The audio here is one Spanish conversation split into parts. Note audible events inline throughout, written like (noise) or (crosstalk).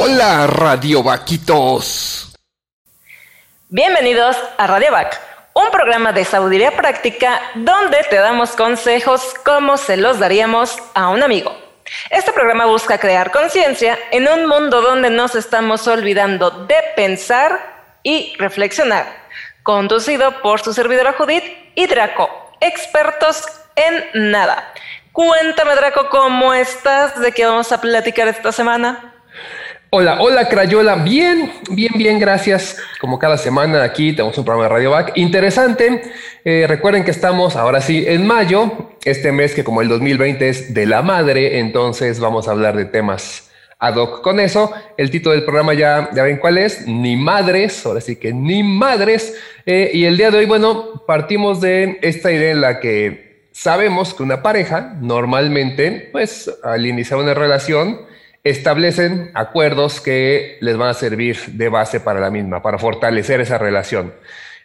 Hola, Radio Vaquitos. Bienvenidos a Radio Vac, un programa de sabiduría práctica donde te damos consejos como se los daríamos a un amigo. Este programa busca crear conciencia en un mundo donde nos estamos olvidando de pensar y reflexionar. Conducido por su servidora Judith y Draco, expertos en nada. Cuéntame, Draco, ¿cómo estás? ¿De qué vamos a platicar esta semana? Hola, hola Crayola, bien, bien, bien, gracias. Como cada semana aquí tenemos un programa de Radio Back interesante. Eh, recuerden que estamos ahora sí en mayo, este mes que como el 2020 es de la madre, entonces vamos a hablar de temas ad hoc con eso. El título del programa ya, ya ven cuál es, Ni Madres, ahora sí que ni madres. Eh, y el día de hoy, bueno, partimos de esta idea en la que sabemos que una pareja normalmente, pues al iniciar una relación, establecen acuerdos que les van a servir de base para la misma, para fortalecer esa relación.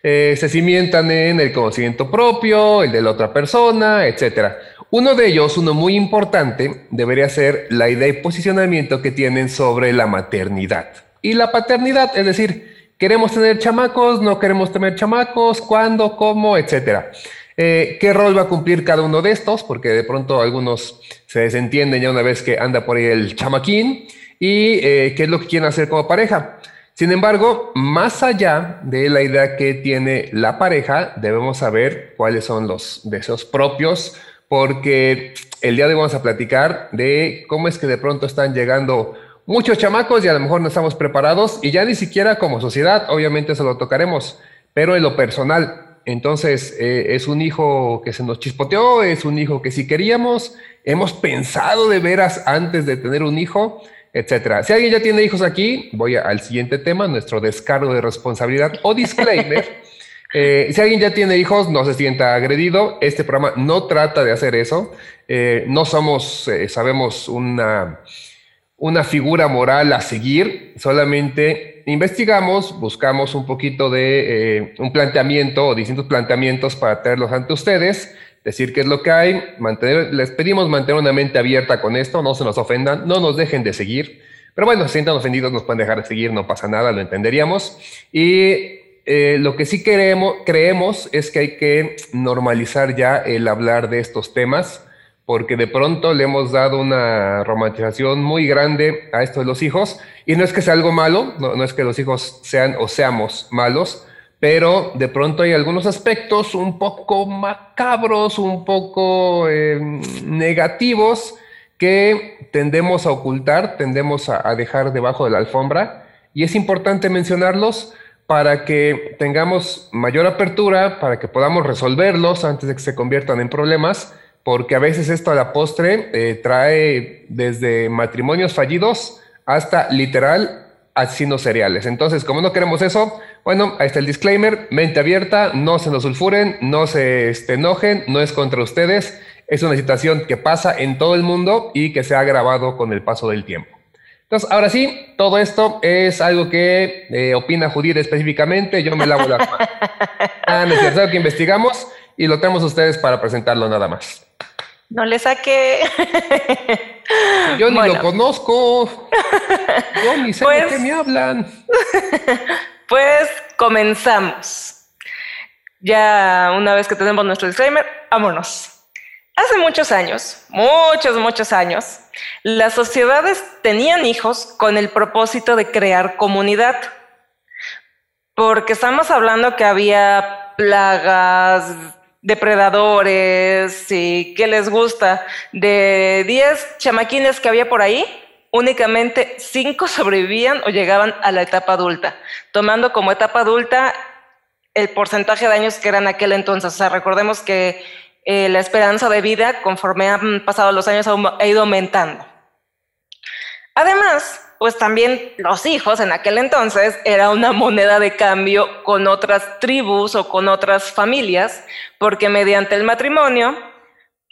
Eh, se cimientan en el conocimiento propio, el de la otra persona, etc. Uno de ellos, uno muy importante, debería ser la idea y posicionamiento que tienen sobre la maternidad y la paternidad, es decir, queremos tener chamacos, no queremos tener chamacos, cuándo, cómo, etcétera. Eh, ¿Qué rol va a cumplir cada uno de estos? Porque de pronto algunos se desentienden ya una vez que anda por ahí el chamaquín y eh, qué es lo que quieren hacer como pareja. Sin embargo, más allá de la idea que tiene la pareja, debemos saber cuáles son los deseos propios, porque el día de hoy vamos a platicar de cómo es que de pronto están llegando muchos chamacos y a lo mejor no estamos preparados y ya ni siquiera como sociedad, obviamente eso lo tocaremos, pero en lo personal, entonces, eh, es un hijo que se nos chispoteó, es un hijo que sí queríamos, hemos pensado de veras antes de tener un hijo, etcétera. Si alguien ya tiene hijos aquí, voy al siguiente tema, nuestro descargo de responsabilidad o disclaimer. (laughs) Eh, si alguien ya tiene hijos, no se sienta agredido. Este programa no trata de hacer eso. Eh, no somos, sabemos, una, una figura moral a seguir, solamente investigamos, buscamos un poquito de eh, un planteamiento o distintos planteamientos para traerlos ante ustedes, decir qué es lo que hay, mantener, les pedimos mantener una mente abierta con esto, no se nos ofendan, no nos dejen de seguir, pero bueno, si sientan ofendidos nos pueden dejar de seguir, no pasa nada, lo entenderíamos. Y eh, lo que sí queremos, creemos es que hay que normalizar ya el hablar de estos temas porque de pronto le hemos dado una romantización muy grande a esto de los hijos, y no es que sea algo malo, no, es que los hijos sean o seamos malos, pero de pronto hay algunos aspectos un poco macabros, un poco em, negativos, que tendemos a ocultar, tendemos a dejar debajo de la alfombra, y es importante mencionarlos para que tengamos mayor apertura, para que podamos resolverlos antes de que se conviertan en problemas porque a veces esto a la postre eh, trae desde matrimonios fallidos hasta literal asesinos seriales. Entonces, como no queremos eso, bueno, ahí está el disclaimer, mente abierta, no se nos sulfuren, no se este, enojen, no es contra ustedes, es una situación que pasa en todo el mundo y que se ha agravado con el paso del tiempo. Entonces, ahora sí, todo esto es algo que eh, opina Judith específicamente, yo me lavo la mano. (laughs) Ah, no es algo que investigamos y lo tenemos ustedes para presentarlo nada más. No le saqué. Yo ni lo conozco. Yo ni sé de qué pues me hablan. Pues comenzamos. Ya una vez que tenemos nuestro disclaimer, vámonos. Hace muchos años, muchos, muchos años, las sociedades tenían hijos con el propósito de crear comunidad. Porque estamos hablando que había plagas, depredadores y qué les gusta. De 10 chamaquines que había por ahí, únicamente 5 (laughs) sobrevivían o llegaban a la etapa adulta, tomando como etapa adulta el porcentaje de años que eran aquel entonces. O sea, recordemos que eh, la esperanza de vida, conforme han pasado los años, ha ido aumentando. Además, pues también los hijos en aquel entonces era una moneda de cambio con otras tribus o con otras familias, porque mediante el matrimonio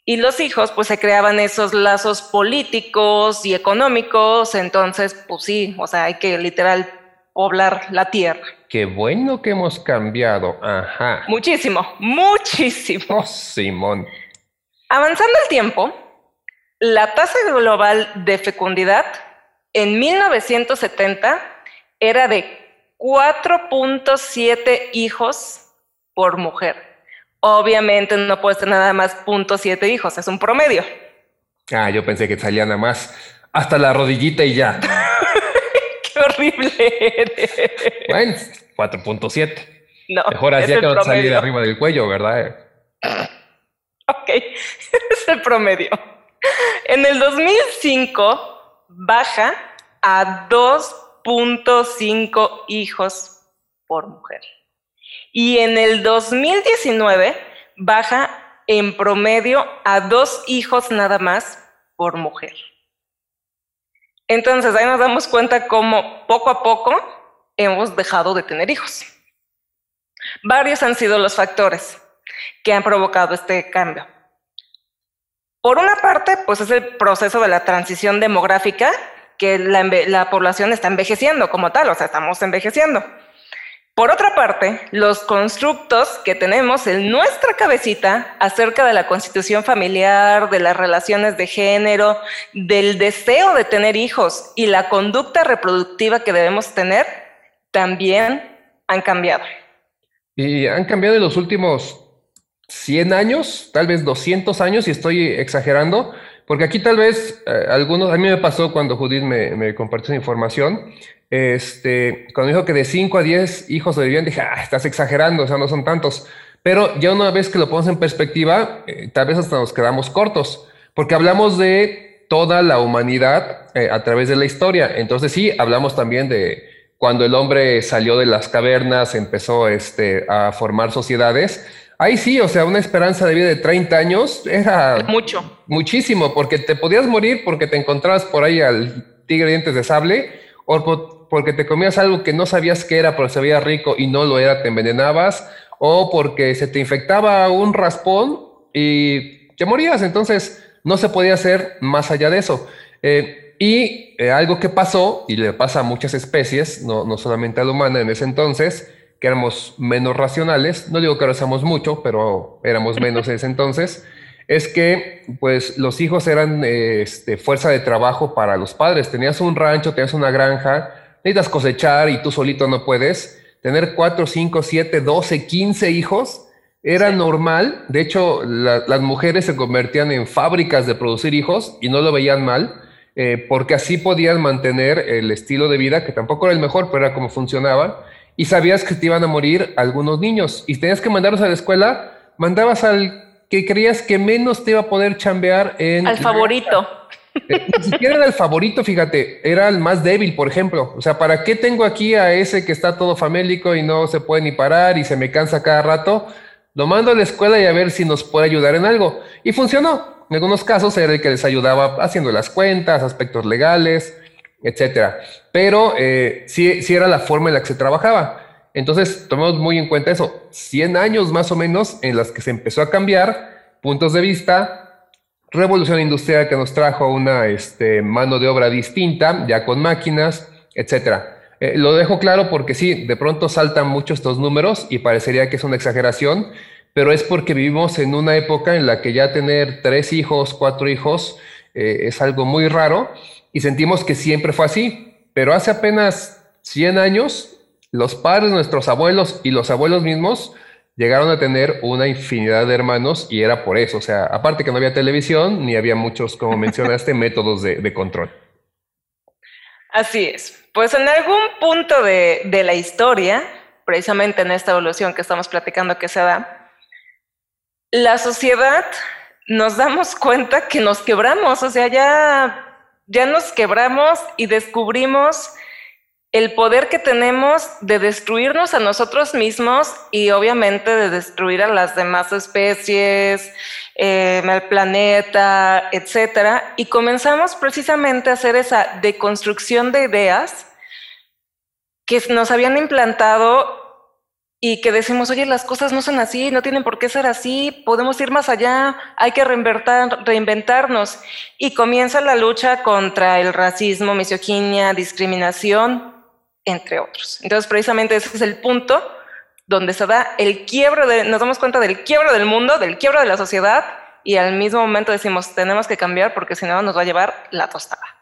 y los hijos, pues se creaban esos lazos políticos y económicos, entonces, pues sí, o sea, hay que literal poblar la tierra. Qué bueno que hemos cambiado, ajá. Muchísimo, muchísimo. Oh, Simón. Avanzando el tiempo, la tasa global de fecundidad en 1970 era de 4.7 hijos por mujer. Obviamente no puede ser nada más 0.7 hijos, es un promedio. Ah, yo pensé que salía nada más hasta la rodillita y ya. (laughs) Qué horrible. Bueno, 4.7. No, Mejor hacía que no salía arriba del cuello, ¿verdad? Ok, (laughs) es el promedio. En el 2005 baja a 2.5 hijos por mujer. Y en el 2019 baja en promedio a dos hijos nada más por mujer. Entonces ahí nos damos cuenta cómo poco a poco hemos dejado de tener hijos. Varios han sido los factores que han provocado este cambio. Por una parte, pues es el proceso de la transición demográfica, que la, población está envejeciendo como tal, o sea, estamos envejeciendo. Por otra parte, los constructos que tenemos en nuestra cabecita acerca de la constitución familiar, de las relaciones de género, del deseo de tener hijos y la conducta reproductiva que debemos tener, también han cambiado. Y han cambiado en los últimos 100 años, tal vez 200 años, y estoy exagerando, porque aquí tal vez eh, algunos, a mí me pasó cuando Judith me, compartió esa información, este, cuando dijo que de 5 a 10 hijos sobrevivían, dije, ah, estás exagerando, o sea, no son tantos. Pero ya una vez que lo ponemos en perspectiva, eh, tal vez hasta nos quedamos cortos, porque hablamos de toda la humanidad eh, a través de la historia. Entonces sí, hablamos también de cuando el hombre salió de las cavernas, empezó este, a formar sociedades. Ahí sí, o sea, una esperanza de vida de 30 años era mucho. Muchísimo, porque te podías morir porque te encontrabas por ahí al tigre dientes de sable o porque te comías algo que no sabías que era, pero se veía rico y no lo era, te envenenabas, o porque se te infectaba un raspón y te morías. Entonces, no se podía hacer más allá de eso. Eh, y eh, algo que pasó, y le pasa a muchas especies, no, no solamente a la humana en ese entonces, que éramos menos racionales, no digo que ahora seamos mucho, pero éramos menos en ese (laughs) entonces, es que pues los hijos eran este, fuerza de trabajo para los padres. Tenías un rancho, tenías una granja, necesitas cosechar y tú solito no puedes. Tener 4, 5, 7, 12, 15 hijos era normal. De hecho, las mujeres se convertían en fábricas de producir hijos y no lo veían mal eh, porque así podías mantener el estilo de vida, que tampoco era el mejor, pero era como funcionaba, y sabías que te iban a morir algunos niños, y tenías que mandarlos a la escuela, mandabas al que creías que menos te iba a poder chambear en... Al favorito. Eh, ni siquiera era el favorito, fíjate, era el más débil, por ejemplo. O sea, ¿para qué tengo aquí a ese que está todo famélico y no se puede ni parar y se me cansa cada rato? Lo mando a la escuela y a ver si nos puede ayudar en algo. Y funcionó. En algunos casos era el que les ayudaba haciendo las cuentas, aspectos legales, etcétera. Pero eh, sí, era la forma en la que se trabajaba. Entonces, tomemos muy en cuenta eso. 100 años más o menos en las que se empezó a cambiar puntos de vista, revolución industrial que nos trajo una este, mano de obra distinta, ya con máquinas, etcétera. Eh, lo dejo claro porque sí, de pronto saltan mucho estos números y parecería que es una exageración, pero es porque vivimos en una época en la que ya tener tres hijos, cuatro hijos, eh, es algo muy raro y sentimos que siempre fue así. Pero hace apenas 100 años, los padres, nuestros abuelos y los abuelos mismos llegaron a tener una infinidad de hermanos y era por eso. O sea, aparte que no había televisión, ni había muchos, como (laughs) mencionaste, métodos de, control. Así es. Pues en algún punto de, de la historia, precisamente en esta evolución que estamos platicando que se da, la sociedad nos damos cuenta que nos quebramos, o sea, ya, ya nos quebramos y descubrimos el poder que tenemos de destruirnos a nosotros mismos y obviamente de destruir a las demás especies, eh, al planeta, etcétera. Y comenzamos precisamente a hacer esa deconstrucción de ideas que nos habían implantado y que decimos, oye, las cosas no son así, no tienen por qué ser así, podemos ir más allá, hay que reinventarnos. Y comienza la lucha contra el racismo, misoginia, discriminación, entre otros. Entonces, precisamente ese es el punto donde se da el quiebro, de, nos damos cuenta del quiebro del mundo, del quiebro de la sociedad, y al mismo momento decimos, tenemos que cambiar porque si no nos va a llevar la tostada.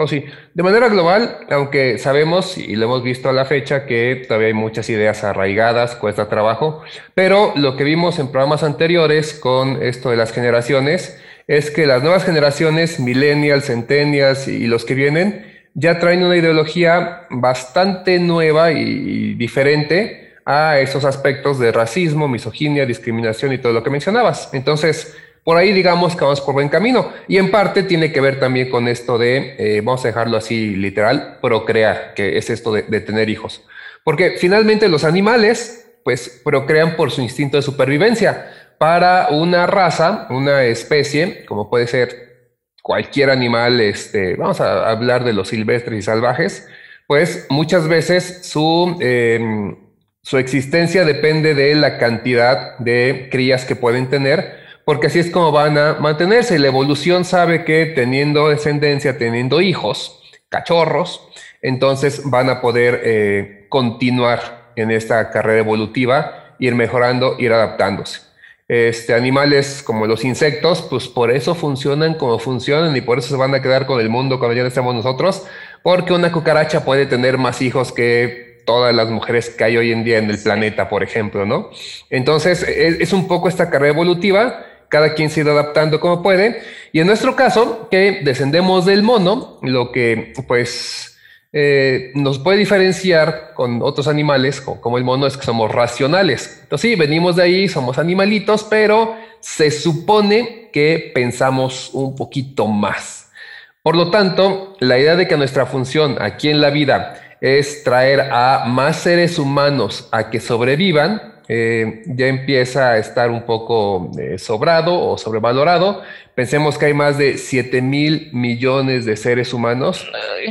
Oh, sí. De manera global, aunque sabemos y lo hemos visto a la fecha que todavía hay muchas ideas arraigadas, cuesta trabajo, pero lo que vimos en programas anteriores con esto de las generaciones es que las nuevas generaciones, millennials, centennials y los que vienen, ya traen una ideología bastante nueva y diferente a esos aspectos de racismo, misoginia, discriminación y todo lo que mencionabas. Entonces, por ahí digamos que vamos por buen camino. Y en parte tiene que ver también con esto de, eh, vamos a dejarlo así literal, procrear, que es esto de, tener hijos. Porque finalmente los animales, pues, procrean por su instinto de supervivencia. Para una raza, una especie, como puede ser cualquier animal, este, vamos a hablar de los silvestres y salvajes, pues muchas veces su, em, su existencia depende de la cantidad de crías que pueden tener porque así es como van a mantenerse. La evolución sabe que teniendo descendencia, teniendo hijos, cachorros, entonces van a poder eh, continuar en esta carrera evolutiva, ir mejorando, ir adaptándose. Este, animales como los insectos, pues por eso funcionan como funcionan y por eso se van a quedar con el mundo cuando ya no estemos nosotros, porque una cucaracha puede tener más hijos que todas las mujeres que hay hoy en día en el planeta, por ejemplo, ¿no? Entonces, es, es un poco esta carrera evolutiva cada quien se ha ido adaptando como puede. Y en nuestro caso, que descendemos del mono, lo que pues eh, nos puede diferenciar con otros animales, como, el mono, es que somos racionales. Entonces sí, venimos de ahí, somos animalitos, pero se supone que pensamos un poquito más. Por lo tanto, la idea de que nuestra función aquí en la vida es traer a más seres humanos a que sobrevivan, eh, ya empieza a estar un poco eh, sobrado o sobrevalorado. Pensemos que hay más de 7 mil millones de seres humanos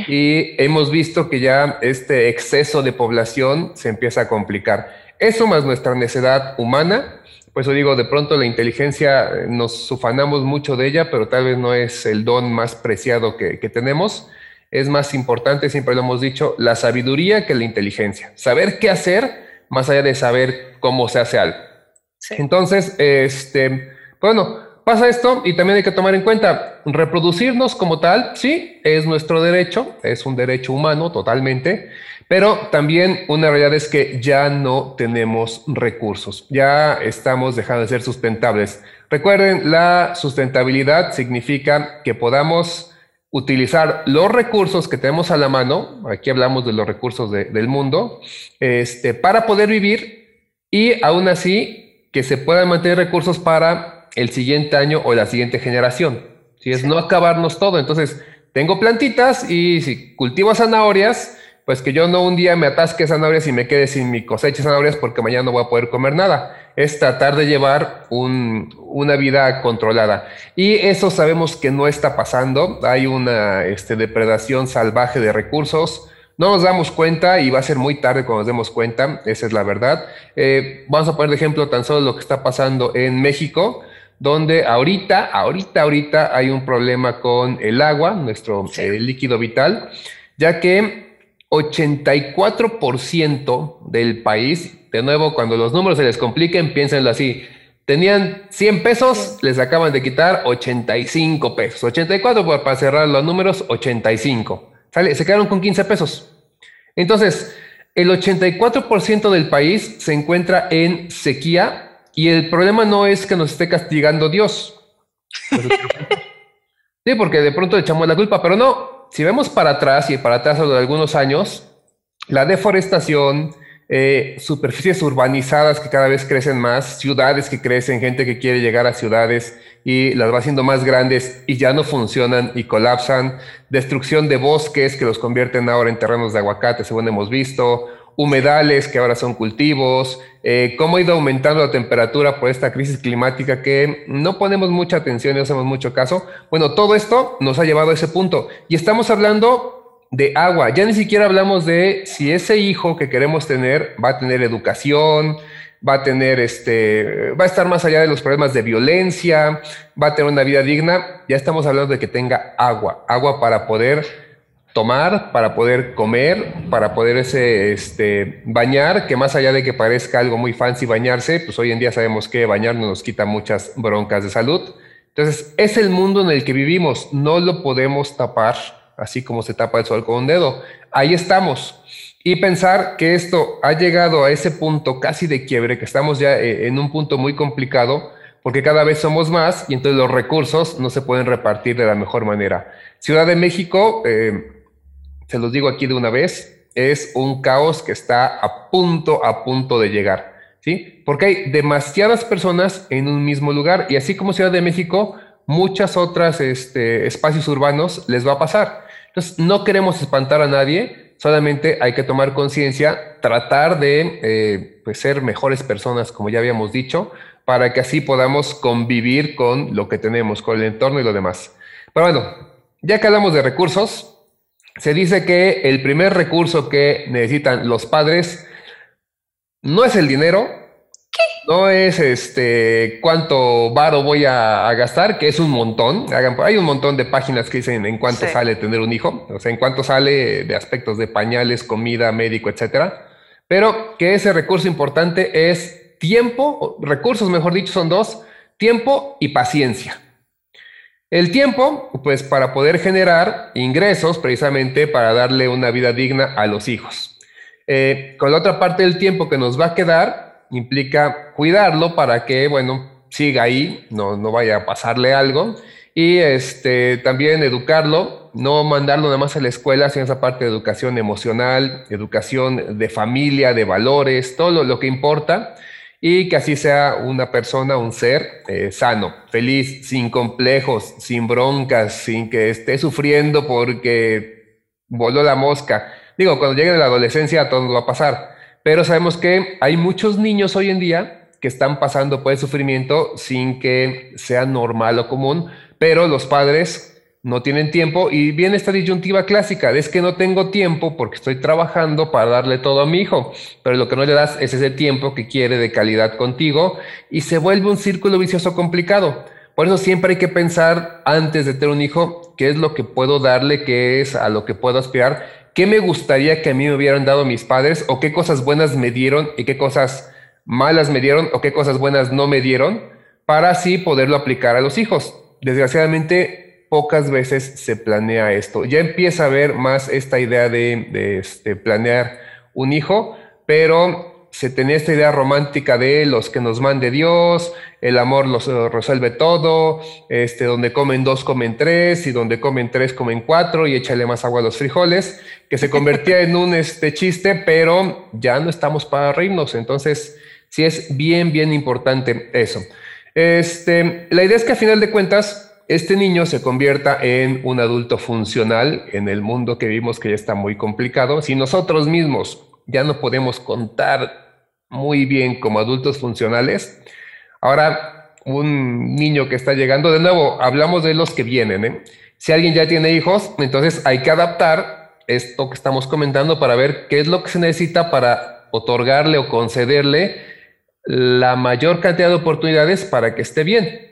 y hemos visto que ya este exceso de población se empieza a complicar. Eso más nuestra necesidad humana, por eso digo, de pronto la inteligencia eh, nos ufanamos mucho de ella, pero tal vez no es el don más preciado que, que tenemos. Es más importante, siempre lo hemos dicho, la sabiduría que la inteligencia. Saber qué hacer más allá de saber cómo se hace algo. Entonces, este, bueno, pasa esto y también hay que tomar en cuenta, reproducirnos como tal, sí, es nuestro derecho, es un derecho humano totalmente, pero también una realidad es que ya no tenemos recursos, ya estamos dejando de ser sustentables. Recuerden, la sustentabilidad significa que podamos utilizar los recursos que tenemos a la mano, aquí hablamos de los recursos del mundo, este, para poder vivir y aún así que se puedan mantener recursos para el siguiente año o la siguiente generación. Si es no acabarnos todo, entonces tengo plantitas y si cultivo zanahorias, pues que yo no un día me atasque zanahorias y me quede sin mi cosecha de zanahorias porque mañana no voy a poder comer nada. Es tratar de llevar una vida controlada. Y eso sabemos que no está pasando. Hay una este, depredación salvaje de recursos. No nos damos cuenta y va a ser muy tarde cuando nos demos cuenta, esa es la verdad. Eh, vamos a poner de ejemplo tan solo lo que está pasando en México, donde ahorita, ahorita, ahorita hay un problema con el agua, nuestro eh, líquido vital, ya que 84% del país, de nuevo, cuando los números se les compliquen, piénsenlo así. Tenían 100 pesos, les acaban de quitar 85 pesos. 84 para cerrar los números, 85. ¿Sale? Se quedaron con 15 pesos. Entonces, el 84% del país se encuentra en sequía y el problema no es que nos esté castigando Dios. (laughs) Sí, porque de pronto le echamos la culpa, pero no, si vemos para atrás y para atrás de algunos años, la deforestación, eh, superficies urbanizadas que cada vez crecen más, ciudades que crecen, gente que quiere llegar a ciudades y las va haciendo más grandes y ya no funcionan y colapsan, destrucción de bosques que los convierten ahora en terrenos de aguacate, según hemos visto, humedales que ahora son cultivos, eh, cómo ha ido aumentando la temperatura por esta crisis climática que no ponemos mucha atención y no hacemos mucho caso. Bueno, todo esto nos ha llevado a ese punto. Y estamos hablando de agua. Ya ni siquiera hablamos de si ese hijo que queremos tener va a tener educación, va a tener este, va a estar más allá de los problemas de violencia, va a tener una vida digna. Ya estamos hablando de que tenga agua, agua para poder tomar, para poder comer, para poder este, bañar, que más allá de que parezca algo muy fancy bañarse, pues hoy en día sabemos que bañarnos nos quita muchas broncas de salud. Entonces, es el mundo en el que vivimos, no lo podemos tapar así como se tapa el sol con un dedo. Ahí estamos. Y pensar que esto ha llegado a ese punto casi de quiebre, que estamos ya eh, en un punto muy complicado, porque cada vez somos más y entonces los recursos no se pueden repartir de la mejor manera. Ciudad de México, eh, se los digo aquí de una vez, es un caos que está a punto, a punto de llegar, ¿sí? Porque hay demasiadas personas en un mismo lugar y así como Ciudad de México, muchas otras este, espacios urbanos les va a pasar. Entonces, no queremos espantar a nadie, solamente hay que tomar conciencia, tratar de eh, pues, ser mejores personas, como ya habíamos dicho, para que así podamos convivir con lo que tenemos, con el entorno y lo demás. Pero bueno, ya que hablamos de recursos, se dice que el primer recurso que necesitan los padres no es el dinero, no es este cuánto varo voy a, gastar, que es un montón. hay un montón de páginas que dicen en cuánto sale tener un hijo, o sea, en cuánto sale de aspectos de pañales, comida, médico, etcétera. Pero que ese recurso importante es tiempo, recursos mejor dicho, son dos, tiempo y paciencia. El tiempo, pues para poder generar ingresos precisamente para darle una vida digna a los hijos. Eh, con la otra parte del tiempo que nos va a quedar, implica cuidarlo para que, bueno, siga ahí, no, no vaya a pasarle algo. Y este, también educarlo, no mandarlo nada más a la escuela, sino esa parte de educación emocional, educación de familia, de valores, todo lo que importa y que así sea una persona, un ser eh, sano, feliz, sin complejos, sin broncas, sin que esté sufriendo porque voló la mosca. Digo, cuando llegue la adolescencia todo va a pasar, pero sabemos que hay muchos niños hoy en día que están pasando por el sufrimiento sin que sea normal o común, pero los padres no tienen tiempo y viene esta disyuntiva clásica, es que no tengo tiempo porque estoy trabajando para darle todo a mi hijo, pero lo que no le das es ese tiempo que quiere de calidad contigo y se vuelve un círculo vicioso complicado. Por eso siempre hay que pensar antes de tener un hijo, qué es lo que puedo darle, qué es a lo que puedo aspirar, qué me gustaría que a mí me hubieran dado mis padres o qué cosas buenas me dieron y qué cosas malas me dieron o qué cosas buenas no me dieron para así poderlo aplicar a los hijos. Desgraciadamente pocas veces se planea esto. Ya empieza a haber más esta idea de, este, planear un hijo, pero se tenía esta idea romántica de los que nos mande Dios, el amor los resuelve todo, este, donde comen dos comen tres y donde comen tres comen cuatro y échale más agua a los frijoles, que se convertía en un este, chiste, pero ya no estamos para reírnos, entonces sí es bien, bien importante eso. Este, la idea es que a final de cuentas, este niño se convierta en un adulto funcional en el mundo que vimos que ya está muy complicado. Si nosotros mismos ya no podemos contar muy bien como adultos funcionales, ahora un niño que está llegando, de nuevo, hablamos de los que vienen. ¿eh? Si alguien ya tiene hijos, entonces hay que adaptar esto que estamos comentando para ver qué es lo que se necesita para otorgarle o concederle la mayor cantidad de oportunidades para que esté bien.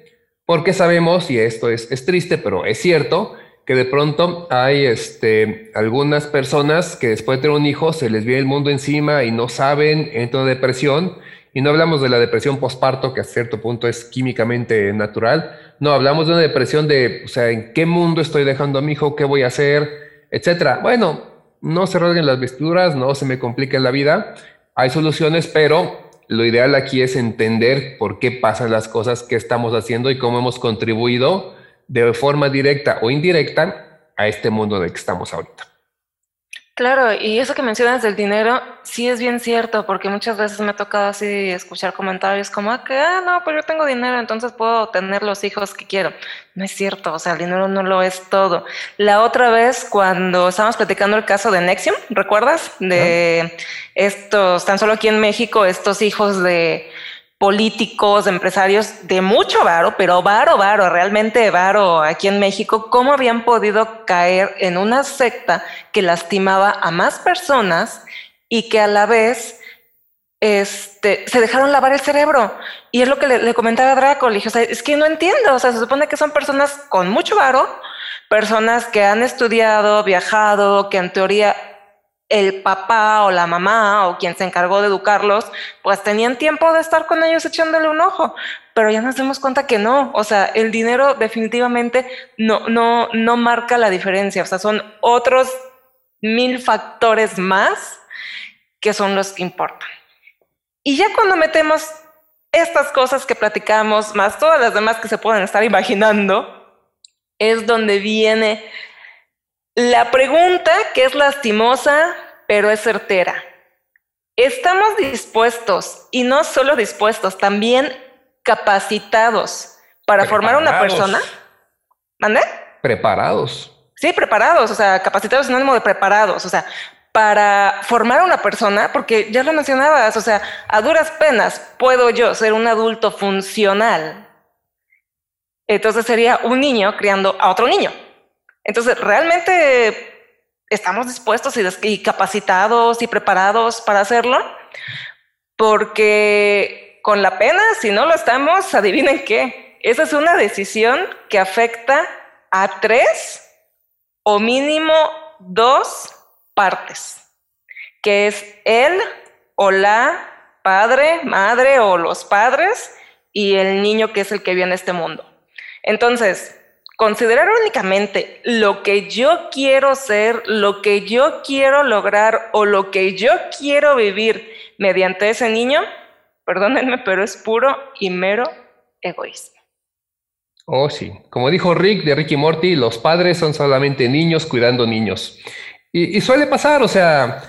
Porque sabemos, y esto es, es triste, pero es cierto, que de pronto hay este, algunas personas que después de tener un hijo se les viene el mundo encima y no saben, entran en depresión. Y no hablamos de la depresión postparto, que a cierto punto es químicamente natural. No, hablamos de una depresión de, o sea, ¿en qué mundo estoy dejando a mi hijo? ¿Qué voy a hacer? Etcétera. Bueno, no se rasguen las vestiduras, no se me complique la vida. Hay soluciones, pero lo ideal aquí es entender por qué pasan las cosas, qué estamos haciendo y cómo hemos contribuido de forma directa o indirecta a este mundo en el que estamos ahorita. Claro, y eso que mencionas del dinero, sí es bien cierto, porque muchas veces me ha tocado así escuchar comentarios como ah, que, ah, no, pues yo tengo dinero, entonces puedo tener los hijos que quiero. No es cierto, o sea, el dinero no lo es todo. La otra vez, cuando estábamos platicando el caso de Nexium, ¿recuerdas? De estos, tan solo aquí en México, estos hijos de políticos, empresarios de mucho varo, pero varo, varo, realmente varo aquí en México, cómo habían podido caer en una secta que lastimaba a más personas y que a la vez este, se dejaron lavar el cerebro. Y es lo que le, comentaba a Draco, le dije, o sea, es que no entiendo, o sea, se supone que son personas con mucho varo, personas que han estudiado, viajado, que en teoría el papá o la mamá o quien se encargó de educarlos, pues tenían tiempo de estar con ellos echándole un ojo, pero ya nos dimos cuenta que no, o sea, el dinero definitivamente no, no, no marca la diferencia, o sea, son otros mil factores más que son los que importan. Y ya cuando metemos estas cosas que platicamos, más todas las demás que se pueden estar imaginando, es donde viene la pregunta que es lastimosa, pero es certera. ¿Estamos dispuestos, y no solo dispuestos, también capacitados para formar una persona? ¿Mande? Preparados. Sí, preparados, o sea, capacitados sinónimo de preparados, o sea, para formar a una persona, porque ya lo mencionabas, o sea, a duras penas puedo yo ser un adulto funcional. Entonces sería un niño criando a otro niño. Entonces, ¿realmente estamos dispuestos y, capacitados y preparados para hacerlo? Porque con la pena, si no lo estamos, adivinen qué. Esa es una decisión que afecta a tres o mínimo dos partes, que es él o la padre, madre o los padres y el niño que es el que viene a este mundo. Entonces, considerar únicamente lo que yo quiero ser, lo que yo quiero lograr o lo que yo quiero vivir mediante ese niño, perdónenme, pero es puro y mero egoísmo. Oh, sí. Como dijo Rick de Ricky Morty, los padres son solamente niños cuidando niños. Y, y, suele pasar, o sea,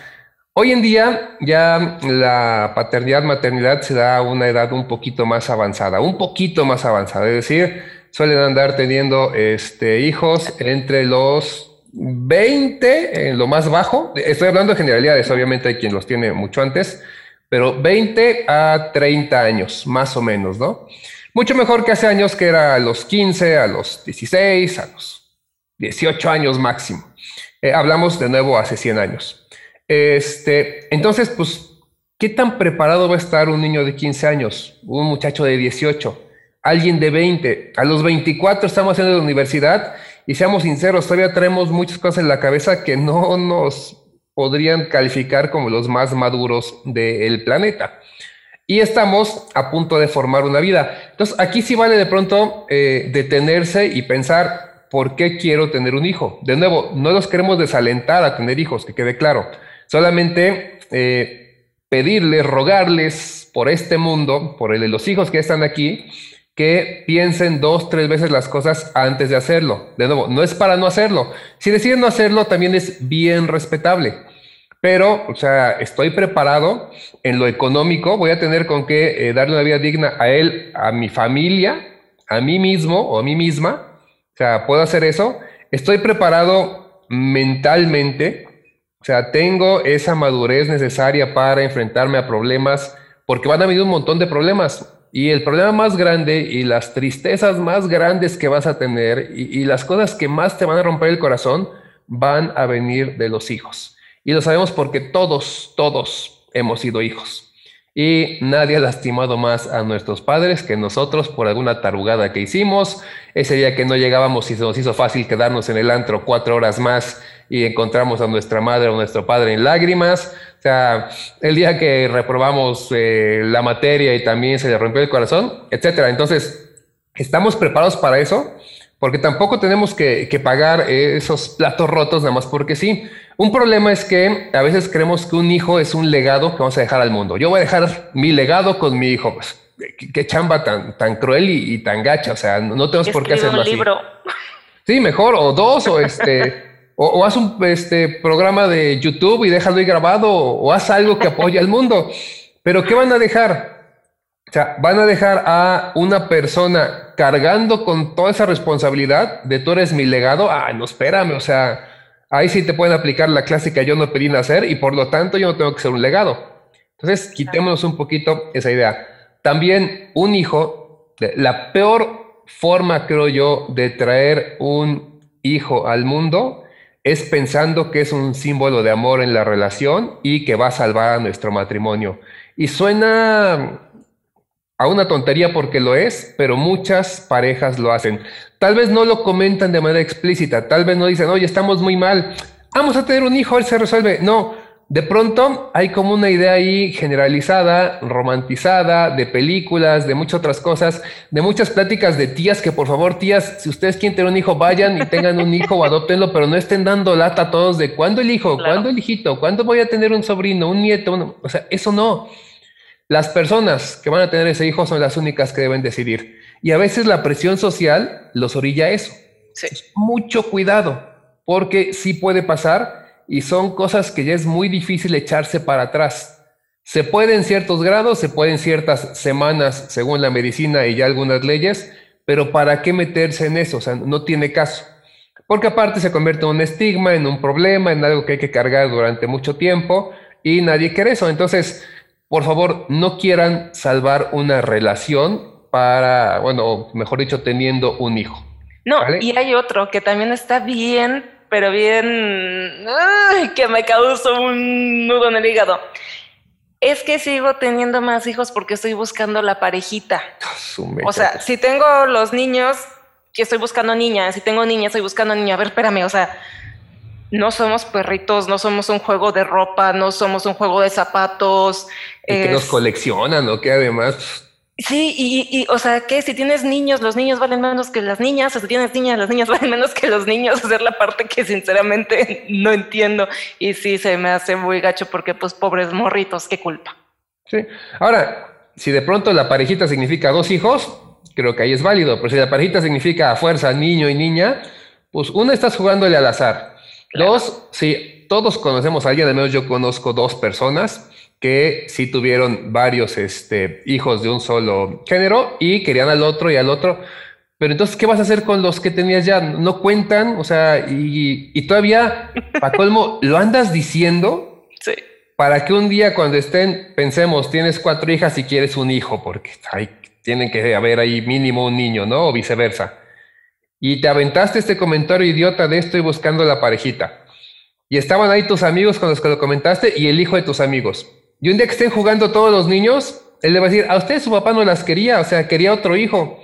hoy en día ya la paternidad, maternidad se da a una edad un poquito más avanzada, un poquito más avanzada. Es decir, suelen andar teniendo este, hijos entre los 20, en lo más bajo. Estoy hablando de generalidades, obviamente hay quien los tiene mucho antes, pero 20 a 30 años, más o menos, ¿no? Mucho mejor que hace años que era a los 15, a los 16, a los 18 años máximo. Eh, hablamos de nuevo hace 100 años. Este, entonces, pues, ¿qué tan preparado va a estar un niño de 15 años? Un muchacho de 18, alguien de 20. A los 24 estamos haciendo la universidad y seamos sinceros, todavía traemos muchas cosas en la cabeza que no nos podrían calificar como los más maduros del planeta y estamos a punto de formar una vida. Entonces, aquí sí vale de pronto eh, detenerse y pensar, ¿por qué quiero tener un hijo? De nuevo, no los queremos desalentar a tener hijos, que quede claro. Solamente eh, pedirles, rogarles por este mundo, por el de los hijos que están aquí, que piensen dos, tres veces las cosas antes de hacerlo. De nuevo, no es para no hacerlo. Si deciden no hacerlo, también es bien respetable. Pero, o sea, estoy preparado en lo económico, voy a tener con qué eh, darle una vida digna a él, a mi familia, a mí mismo o a mí misma. O sea, puedo hacer eso. Estoy preparado mentalmente, o sea, tengo esa madurez necesaria para enfrentarme a problemas, porque van a venir un montón de problemas. Y el problema más grande y las tristezas más grandes que vas a tener y las cosas que más te van a romper el corazón van a venir de los hijos. Y lo sabemos porque todos, todos hemos sido hijos. Y nadie ha lastimado más a nuestros padres que nosotros por alguna tarugada que hicimos. Ese día que no llegábamos y se nos hizo fácil quedarnos en el antro cuatro horas más y encontramos a nuestra madre o nuestro padre en lágrimas. O sea, el día que reprobamos eh, la materia y también se le rompió el corazón, etcétera. Entonces, ¿estamos preparados para eso? Porque tampoco tenemos que, que pagar esos platos rotos nada más porque sí. Un problema es que a veces creemos que un hijo es un legado que vamos a dejar al mundo. Yo voy a dejar mi legado con mi hijo. Pues, qué, chamba tan, tan cruel y, tan gacha. O sea, no, tenemos por qué hacerlo un libro. Sí, mejor, o dos, o este. (laughs) O, haz un este, programa de YouTube y déjalo ahí grabado, o, haz algo que apoye al mundo. (laughs) Pero ¿qué van a dejar? O sea, van a dejar a una persona cargando con toda esa responsabilidad de tú eres mi legado. Ah, no, espérame, o sea, ahí sí te pueden aplicar la clásica yo no pedí nacer y por lo tanto yo no tengo que ser un legado. Entonces, quitémonos un poquito esa idea. También un hijo, la peor forma, creo yo, de traer un hijo al mundo es pensando que es un símbolo de amor en la relación y que va a salvar a nuestro matrimonio. Y suena a una tontería porque lo es, pero muchas parejas lo hacen. Tal vez no lo comentan de manera explícita, tal vez no dicen, oye, estamos muy mal, vamos a tener un hijo, él se resuelve. No, de pronto hay como una idea ahí generalizada, romantizada, de películas, de muchas otras cosas, de muchas pláticas de tías que por favor, tías, si ustedes quieren tener un hijo, vayan y tengan un hijo (laughs) o adoptenlo, pero no estén dando lata a todos de cuándo el hijo, cuándo el hijito, cuándo voy a tener un sobrino, un nieto, o sea, eso no. Las personas que van a tener ese hijo son las únicas que deben decidir. Y a veces la presión social los orilla a eso. Mucho cuidado, porque sí puede pasar y son cosas que ya es muy difícil echarse para atrás. Se puede en ciertos grados, se puede en ciertas semanas según la medicina y ya algunas leyes, pero ¿para qué meterse en eso? O sea, no tiene caso. Porque aparte se convierte en un estigma, en un problema, en algo que hay que cargar durante mucho tiempo y nadie quiere eso. Entonces, por favor, no quieran salvar una relación para, bueno, mejor dicho, teniendo un hijo. No, y hay otro que también está bien pero bien que me causó un nudo en el hígado. Es que sigo teniendo más hijos porque estoy buscando la parejita. O sea, si tengo los niños, que estoy buscando niñas, si tengo niñas, estoy buscando niña. A ver, espérame, o sea, no somos perritos, no somos un juego de ropa, no somos un juego de zapatos. Y que nos coleccionan, ¿no? Que además Sí, y, y, o sea, que si tienes niños, los niños valen menos que las niñas, o si tienes niñas, las niñas (laughs) valen menos que los niños, es la parte que sinceramente (laughs) no entiendo y sí se me hace muy gacho porque pues pobres morritos, qué culpa. Sí, ahora, si de pronto la parejita significa dos hijos, creo que ahí es válido, pero si la parejita significa a fuerza niño y niña, pues uno estás jugándole al azar. Dos, si todos conocemos a alguien, al menos yo conozco dos personas que sí tuvieron varios este, hijos de un solo género y querían al otro y al otro. Pero entonces, ¿qué vas a hacer con los que tenías ya? No cuentan, o sea, y, y todavía, para colmo, lo andas diciendo sí. para que un día cuando estén, pensemos, tienes cuatro hijas y quieres un hijo, porque hay, tienen que haber ahí mínimo un niño, ¿no? O viceversa. Y te aventaste este comentario idiota de estoy buscando la parejita. Y estaban ahí tus amigos con los que lo comentaste y el hijo de tus amigos. Y un día que estén jugando todos los niños, él le va a decir, a usted su papá no las quería, o sea, quería otro hijo.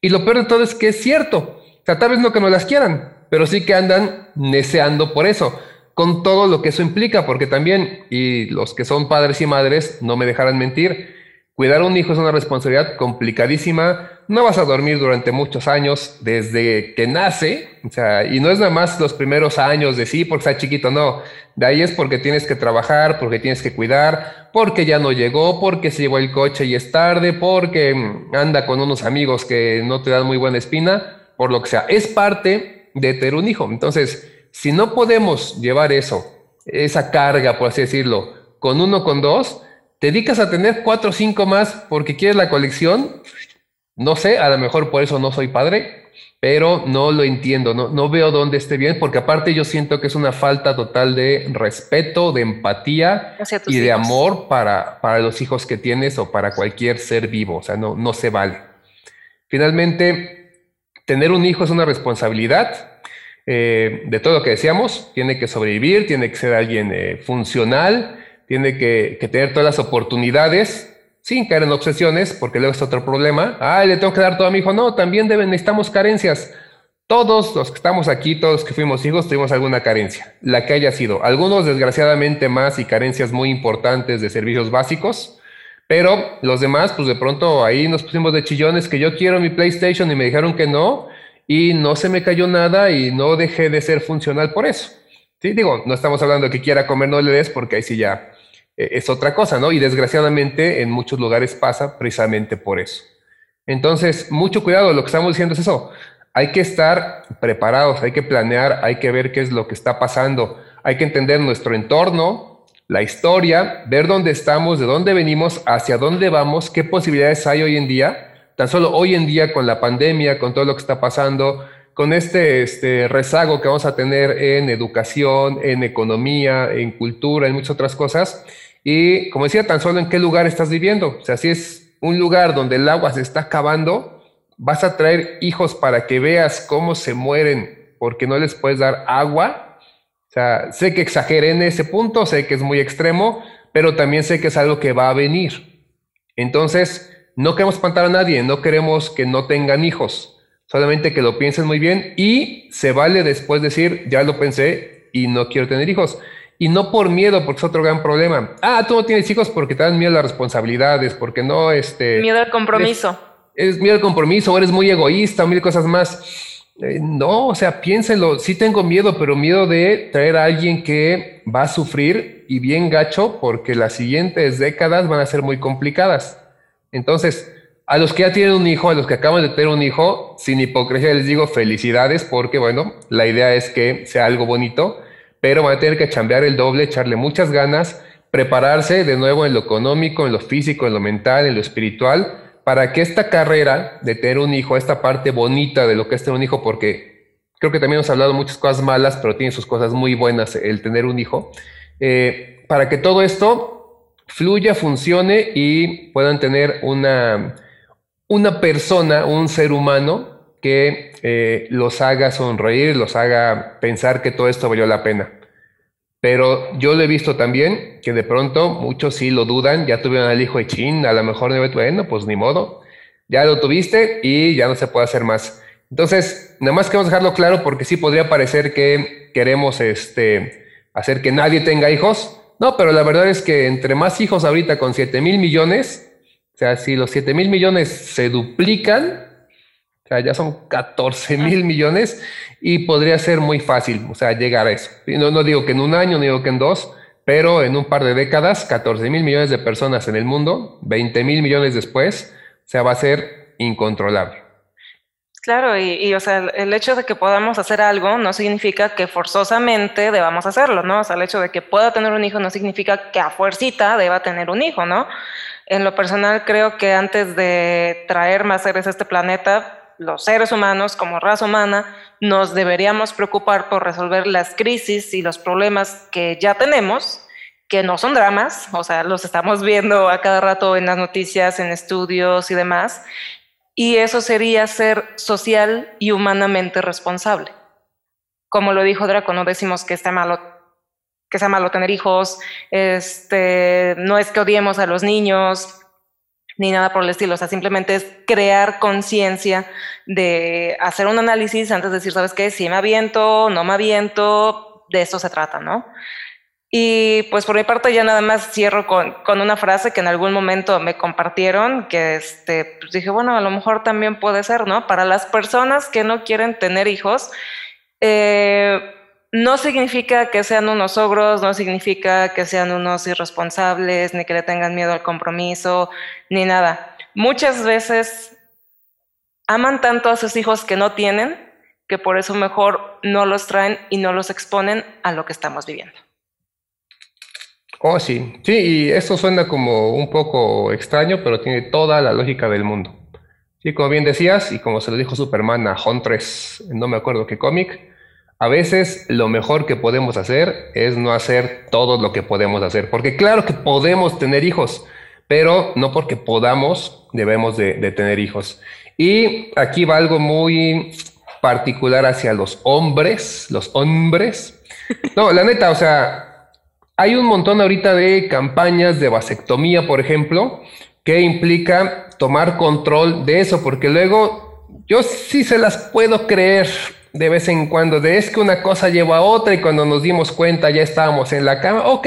Y lo peor de todo es que es cierto. O sea, tal vez no que no las quieran, pero sí que andan neceando por eso, con todo lo que eso implica, porque también, y los que son padres y madres no me dejarán mentir, Cuidar un hijo es una responsabilidad complicadísima. No vas a dormir durante muchos años desde que nace. O sea, y no es nada más los primeros años de sí porque está chiquito, no. De ahí es porque tienes que trabajar, porque tienes que cuidar, porque ya no llegó, porque se llevó el coche y es tarde, porque anda con unos amigos que no te dan muy buena espina, por lo que sea. Es parte de tener un hijo. Entonces, si no podemos llevar eso, esa carga, por así decirlo, con uno, con dos, ¿Te dedicas a tener cuatro o cinco más porque quieres la colección? No sé, a lo mejor por eso no soy padre, pero no lo entiendo, no, no veo dónde esté bien, porque aparte yo siento que es una falta total de respeto, de empatía y de amor para, para los hijos que tienes o para cualquier ser vivo, o sea, no, no se vale. Finalmente, tener un hijo es una responsabilidad eh, de todo lo que decíamos, tiene que sobrevivir, tiene que ser alguien eh, funcional, tiene que, tener todas las oportunidades sin caer en obsesiones, porque luego es otro problema. Ah, le tengo que dar todo a mi hijo. No, también deben, necesitamos carencias. Todos los que estamos aquí, todos los que fuimos hijos, tuvimos alguna carencia, la que haya sido. Algunos, desgraciadamente, más y carencias muy importantes de servicios básicos, pero los demás, pues de pronto ahí nos pusimos de chillones que yo quiero mi PlayStation y me dijeron que no, y no se me cayó nada y no dejé de ser funcional por eso. Sí, digo, no estamos hablando de que quiera comer, no le des, porque ahí sí ya es otra cosa, ¿no? Y desgraciadamente en muchos lugares pasa precisamente por eso. Entonces, mucho cuidado, lo que estamos diciendo es eso. Hay que estar preparados, hay que planear, hay que ver qué es lo que está pasando, hay que entender nuestro entorno, la historia, ver dónde estamos, de dónde venimos, hacia dónde vamos, qué posibilidades hay hoy en día, tan solo hoy en día con la pandemia, con todo lo que está pasando, con este, este rezago que vamos a tener en educación, en economía, en cultura, en muchas otras cosas y como decía, tan solo en qué lugar estás viviendo. O sea, si es un lugar donde el agua se está acabando, vas a traer hijos para que veas cómo se mueren porque no les puedes dar agua. O sea, sé que exageré en ese punto, sé que es muy extremo, pero también sé que es algo que va a venir. Entonces, no queremos espantar a nadie, no queremos que no tengan hijos, solamente que lo piensen muy bien y se vale después decir, ya lo pensé y no quiero tener hijos. Y no por miedo, porque es otro gran problema. Ah, tú no tienes hijos porque te dan miedo a las responsabilidades, porque no, este... Miedo al compromiso. Es, miedo al compromiso, o eres muy egoísta, o mil cosas más. Eh, no, o sea, piénselo, sí tengo miedo, pero miedo de traer a alguien que va a sufrir y bien gacho, porque las siguientes décadas van a ser muy complicadas. Entonces, a los que ya tienen un hijo, a los que acaban de tener un hijo, sin hipocresía les digo felicidades, porque bueno, la idea es que sea algo bonito pero van a tener que chambear el doble, echarle muchas ganas, prepararse de nuevo en lo económico, en lo físico, en lo mental, en lo espiritual, para que esta carrera de tener un hijo, esta parte bonita de lo que es tener un hijo, porque creo que también hemos hablado muchas cosas malas, pero tiene sus cosas muy buenas el tener un hijo, eh, para que todo esto fluya, funcione y puedan tener una, una persona, un ser humano que eh, los haga sonreír, los haga pensar que todo esto valió la pena. Pero yo lo he visto también que de pronto muchos sí lo dudan, ya tuvieron al hijo de Chin, a lo mejor no, bueno, pues ni modo, ya lo tuviste y ya no se puede hacer más. Entonces, nada más queremos dejarlo claro porque sí podría parecer que queremos este, hacer que nadie tenga hijos. No, pero la verdad es que entre más hijos ahorita con 7 mil millones, o sea, si los 7 mil millones se duplican, o sea, ya son 14 mil millones y podría ser muy fácil, o sea, llegar a eso. No, no digo que en un año, no digo que en dos, pero en un par de décadas, 14 mil millones de personas en el mundo, 20 mil millones después, o sea, va a ser incontrolable. Claro, y, o sea, el hecho de que podamos hacer algo no significa que forzosamente debamos hacerlo, ¿no? O sea, el hecho de que pueda tener un hijo no significa que a fuercita deba tener un hijo, ¿no? En lo personal creo que antes de traer más seres a este planeta, los seres humanos como raza humana nos deberíamos preocupar por resolver las crisis y los problemas que ya tenemos, que no son dramas, o sea, los estamos viendo a cada rato en las noticias, en estudios y demás, y eso sería ser social y humanamente responsable. Como lo dijo Draco, no decimos que está malo que sea malo tener hijos, este, no es que odiemos a los niños, ni nada por el estilo. O sea, simplemente es crear conciencia de hacer un análisis antes de decir, ¿sabes qué? Si me aviento, no me aviento, de eso se trata, ¿no? Y pues por mi parte ya nada más cierro con, con una frase que en algún momento me compartieron, que este, pues dije, bueno, a lo mejor también puede ser, ¿no? Para las personas que no quieren tener hijos, eh, no significa que sean unos ogros, no significa que sean unos irresponsables, ni que le tengan miedo al compromiso, ni nada. Muchas veces aman tanto a sus hijos que no tienen, que por eso mejor no los traen y no los exponen a lo que estamos viviendo. Oh, sí. Sí, y esto suena como un poco extraño, pero tiene toda la lógica del mundo. Sí, como bien decías, y como se lo dijo Superman a Huntress, no me acuerdo qué cómic, a veces lo mejor que podemos hacer es no hacer todo lo que podemos hacer, porque claro que podemos tener hijos, pero no porque podamos debemos de, tener hijos. Y aquí va algo muy particular hacia los hombres, los hombres. No, la neta, o sea, hay un montón ahorita de campañas de vasectomía, por ejemplo, que implica tomar control de eso, porque luego yo sí se las puedo creer de vez en cuando, de es que una cosa lleva a otra y cuando nos dimos cuenta ya estábamos en la cama, ok,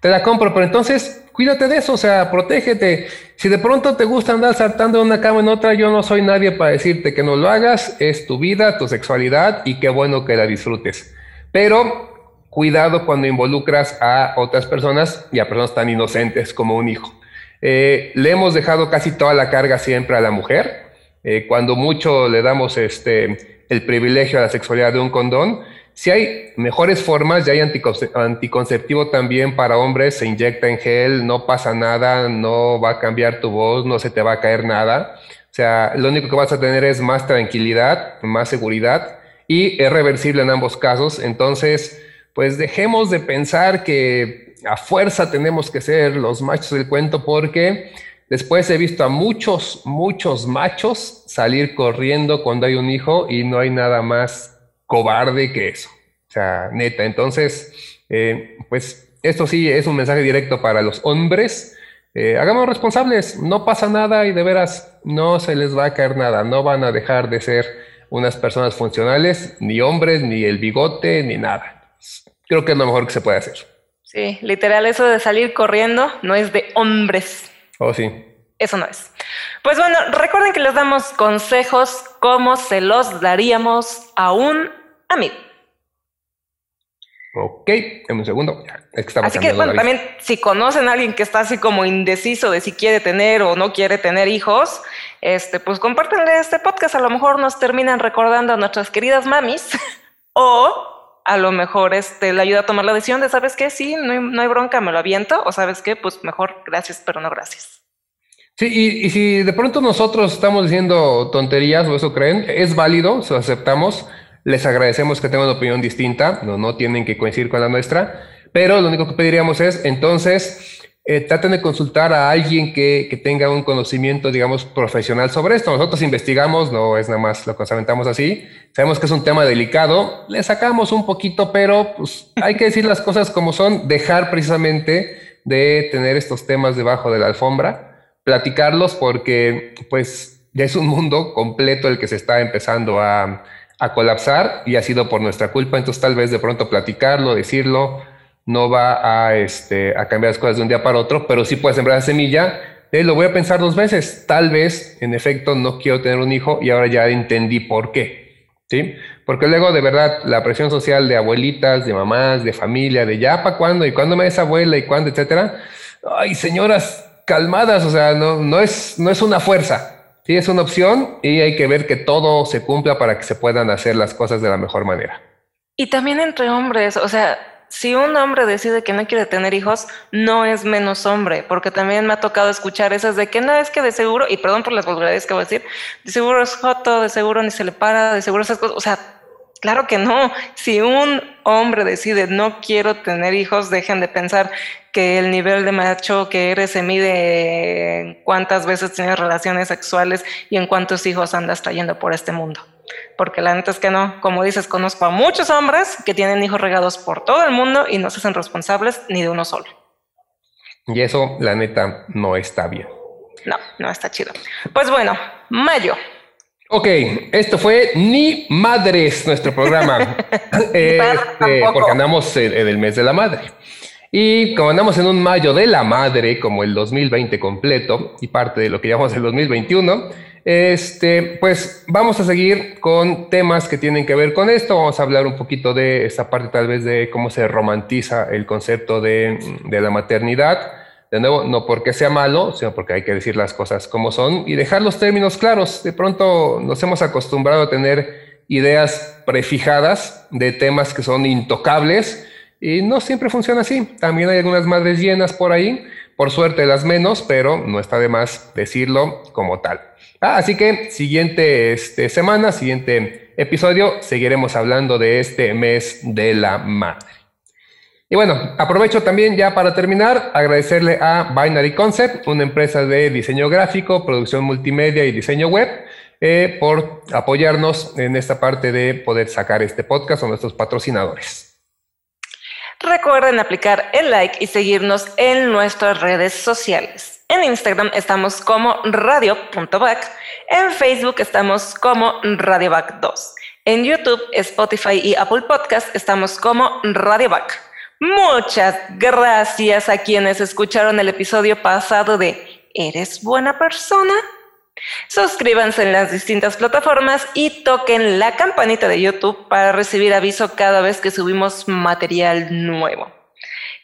te la compro, pero entonces cuídate de eso, o sea, protégete. Si de pronto te gusta andar saltando de una cama en otra, yo no soy nadie para decirte que no lo hagas, es tu vida, tu sexualidad y qué bueno que la disfrutes. Pero cuidado cuando involucras a otras personas y a personas tan inocentes como un hijo. Eh, le hemos dejado casi toda la carga siempre a la mujer. Eh, cuando mucho le damos este, el privilegio a la sexualidad de un condón. Si hay mejores formas, ya hay anticonceptivo también para hombres, se inyecta en gel, no pasa nada, no va a cambiar tu voz, no se te va a caer nada. O sea, lo único que vas a tener es más tranquilidad, más seguridad y es reversible en ambos casos. Entonces, pues dejemos de pensar que a fuerza tenemos que ser los machos del cuento porque Después he visto a muchos, muchos machos salir corriendo cuando hay un hijo y no hay nada más cobarde que eso. O sea, neta. Entonces, eh, pues esto sí es un mensaje directo para los hombres. eh, hagamos responsables, no pasa nada y de veras no se les va a caer nada, no van a dejar de ser unas personas funcionales, ni hombres, ni el bigote, ni nada. Creo que es lo mejor que se puede hacer. Sí, literal, eso de salir corriendo no es de hombres. Oh, sí. Eso no es. Pues bueno, recuerden que les damos consejos como se los daríamos a un amigo. Ok, en un segundo. así que, bueno, también si conocen a alguien que está así como indeciso de si quiere tener o no quiere tener hijos, este, pues compártenle este podcast. A lo mejor nos terminan recordando a nuestras queridas mamis (laughs) o a lo mejor este, le ayuda a tomar la decisión de, ¿sabes qué? Sí, no hay, no hay bronca, me lo aviento. O ¿sabes qué? Pues mejor gracias, pero no gracias. Sí, y, si de pronto nosotros estamos diciendo tonterías o eso creen, es válido, se lo aceptamos. Les agradecemos que tengan una opinión distinta, no, no tienen que coincidir con la nuestra, pero lo único que pediríamos es, entonces, eh, traten de consultar a alguien que, que, tenga un conocimiento, digamos, profesional sobre esto. Nosotros investigamos, no es nada más lo que nos aventamos así. Sabemos que es un tema delicado, le sacamos un poquito, pero pues, hay que decir las cosas como son, dejar precisamente de tener estos temas debajo de la alfombra platicarlos porque pues ya es un mundo completo el que se está empezando a, a colapsar y ha sido por nuestra culpa, entonces tal vez de pronto platicarlo, decirlo, no va a, este, a cambiar las cosas de un día para otro, pero sí puede sembrar la semilla eh, lo voy a pensar dos veces. Tal vez, en efecto, no quiero tener un hijo y ahora ya entendí por qué. ¿Sí? Porque luego, de verdad, la presión social de abuelitas, de mamás, de familia, de ya para cuándo y cuándo me es abuela y cuándo, etcétera. Ay, señoras, calmadas, o sea, no, no, es, no es una fuerza, sí es una opción y hay que ver que todo se cumpla para que se puedan hacer las cosas de la mejor manera. Y también entre hombres, o sea, si un hombre decide que no quiere tener hijos, no es menos hombre, porque también me ha tocado escuchar esas de que no es que de seguro, y perdón por las vulgaridades que voy a decir, de seguro es joto, de seguro ni se le para, de seguro esas cosas, o sea, Claro que no. Si un hombre decide no quiero tener hijos, dejen de pensar que el nivel de macho que eres se mide en cuántas veces tienes relaciones sexuales y en cuántos hijos andas trayendo por este mundo. Porque la neta es que no. Como dices, conozco a muchos hombres que tienen hijos regados por todo el mundo y no se hacen responsables ni de uno solo. Y eso, la neta, no está bien. No, no está chido. Pues bueno, mayo. Ok, esto fue Ni Madres, nuestro programa, (laughs) este, porque andamos en, el mes de la madre. Y como andamos en un mayo de la madre, como el 2020 completo y parte de lo que llamamos el 2021, este, pues vamos a seguir con temas que tienen que ver con esto. Vamos a hablar un poquito de esta parte tal vez de cómo se romantiza el concepto de, de la maternidad de nuevo, no porque sea malo, sino porque hay que decir las cosas como son y dejar los términos claros. De pronto nos hemos acostumbrado a tener ideas prefijadas de temas que son intocables y no siempre funciona así. También hay algunas madres llenas por ahí, por suerte las menos, pero no está de más decirlo como tal. Ah, así que siguiente este, semana, siguiente episodio, seguiremos hablando de este mes de la madre. Y bueno, aprovecho también ya para terminar, agradecerle a Binary Concept, una empresa de diseño gráfico, producción multimedia y diseño web, eh, por apoyarnos en esta parte de poder sacar este podcast, son nuestros patrocinadores. Recuerden aplicar el like y seguirnos en nuestras redes sociales. En Instagram estamos como radio.back, en Facebook estamos como radioback2, en YouTube, Spotify y Apple Podcast estamos como radioback. Muchas gracias a quienes escucharon el episodio pasado de ¿Eres buena persona? Suscríbanse en las distintas plataformas y toquen la campanita de YouTube para recibir aviso cada vez que subimos material nuevo.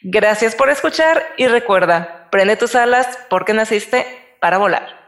Gracias por escuchar y recuerda, prende tus alas porque naciste para volar.